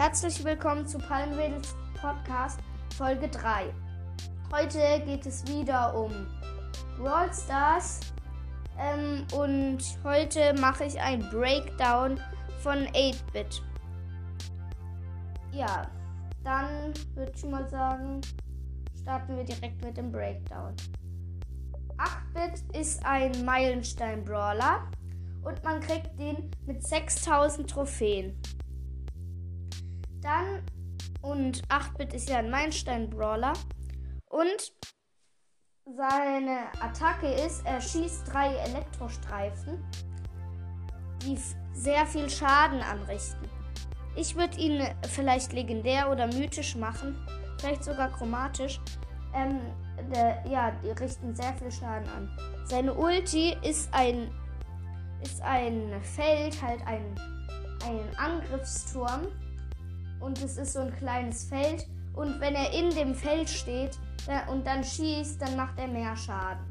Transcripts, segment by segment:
Herzlich willkommen zu Palmwedels Podcast Folge 3. Heute geht es wieder um Brawl Stars ähm, und heute mache ich ein Breakdown von 8-Bit. Ja, dann würde ich mal sagen, starten wir direkt mit dem Breakdown. 8-Bit ist ein Meilenstein-Brawler und man kriegt den mit 6000 Trophäen. Dann, und 8-Bit ist ja ein Meilenstein-Brawler. Und seine Attacke ist, er schießt drei Elektrostreifen, die sehr viel Schaden anrichten. Ich würde ihn vielleicht legendär oder mythisch machen, vielleicht sogar chromatisch. Ähm, der, ja, die richten sehr viel Schaden an. Seine Ulti ist ein ist ein Feld, halt ein, ein Angriffsturm. Und es ist so ein kleines Feld. Und wenn er in dem Feld steht und dann schießt, dann macht er mehr Schaden.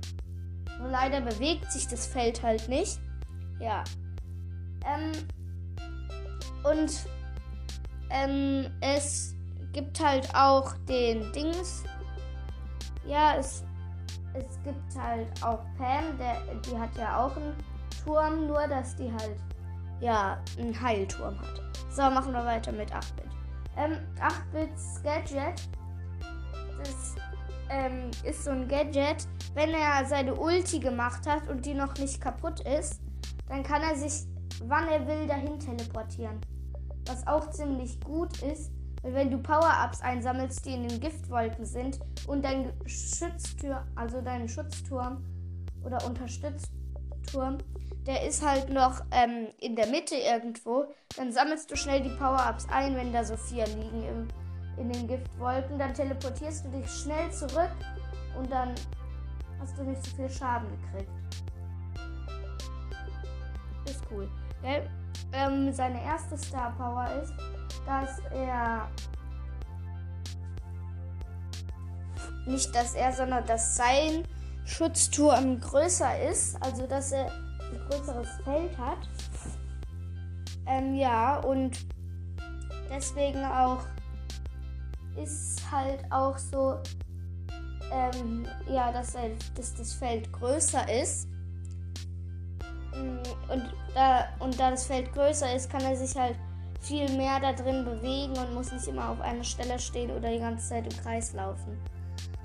Nur leider bewegt sich das Feld halt nicht. Ja. Ähm, und ähm, es gibt halt auch den Dings. Ja, es, es gibt halt auch Pam, der, die hat ja auch einen Turm, nur dass die halt ja einen Heilturm hat. So, machen wir weiter mit 8-Bit. Ähm, 8-Bits Gadget. Das ähm, ist so ein Gadget. Wenn er seine Ulti gemacht hat und die noch nicht kaputt ist, dann kann er sich, wann er will, dahin teleportieren. Was auch ziemlich gut ist, weil wenn du Power-Ups einsammelst, die in den Giftwolken sind und dein Schütztür, also dein Schutzturm oder Unterstützturm der ist halt noch ähm, in der Mitte irgendwo. Dann sammelst du schnell die Power-Ups ein, wenn da so vier liegen im, in den Giftwolken. Dann teleportierst du dich schnell zurück und dann hast du nicht so viel Schaden gekriegt. Ist cool. Gell? Ähm, seine erste Star Power ist, dass er nicht dass er, sondern dass sein Schutzturm größer ist, also dass er ein größeres Feld hat. Ähm, ja, und deswegen auch ist halt auch so, ähm, ja, dass, dass das Feld größer ist. Mm, und da, und da das Feld größer ist, kann er sich halt viel mehr da drin bewegen und muss nicht immer auf einer Stelle stehen oder die ganze Zeit im Kreis laufen.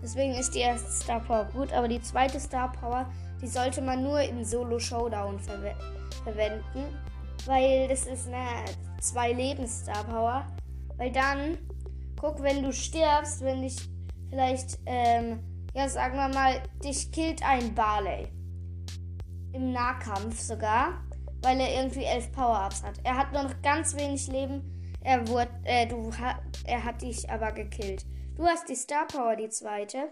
Deswegen ist die erste Star Power gut, aber die zweite Star Power die sollte man nur in Solo Showdown verwe verwenden, weil das ist eine zwei Lebens Star Power. Weil dann, guck, wenn du stirbst, wenn dich vielleicht, ähm, ja, sagen wir mal, dich killt ein Barley. Im Nahkampf sogar, weil er irgendwie elf Power-Ups hat. Er hat nur noch ganz wenig Leben. Er wurde, äh, du, er hat dich aber gekillt. Du hast die Star Power, die zweite.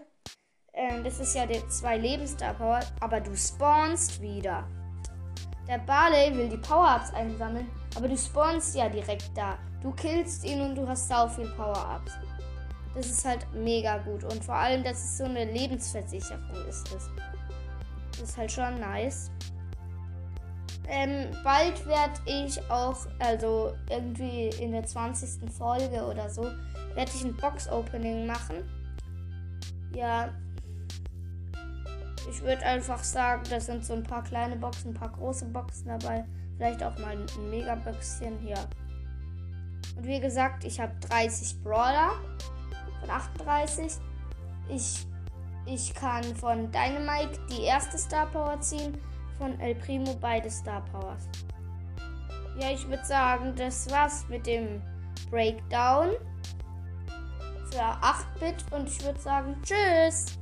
Ähm, das ist ja der zwei Lebensstar Power, aber du spawnst wieder. Der Barley will die Power-Ups einsammeln, aber du spawnst ja direkt da. Du killst ihn und du hast sau viel Power-Ups. Das ist halt mega gut. Und vor allem, dass es so eine Lebensversicherung ist. Das, das ist halt schon nice. Ähm, bald werde ich auch, also irgendwie in der 20. Folge oder so, werde ich ein Box-Opening machen. Ja, ich würde einfach sagen, das sind so ein paar kleine Boxen, ein paar große Boxen dabei. Vielleicht auch mal ein Megaböxchen hier. Und wie gesagt, ich habe 30 Brawler von 38. Ich, ich kann von Dynamite die erste Star Power ziehen, von El Primo beide Star Powers. Ja, ich würde sagen, das war's mit dem Breakdown für 8-Bit und ich würde sagen, tschüss!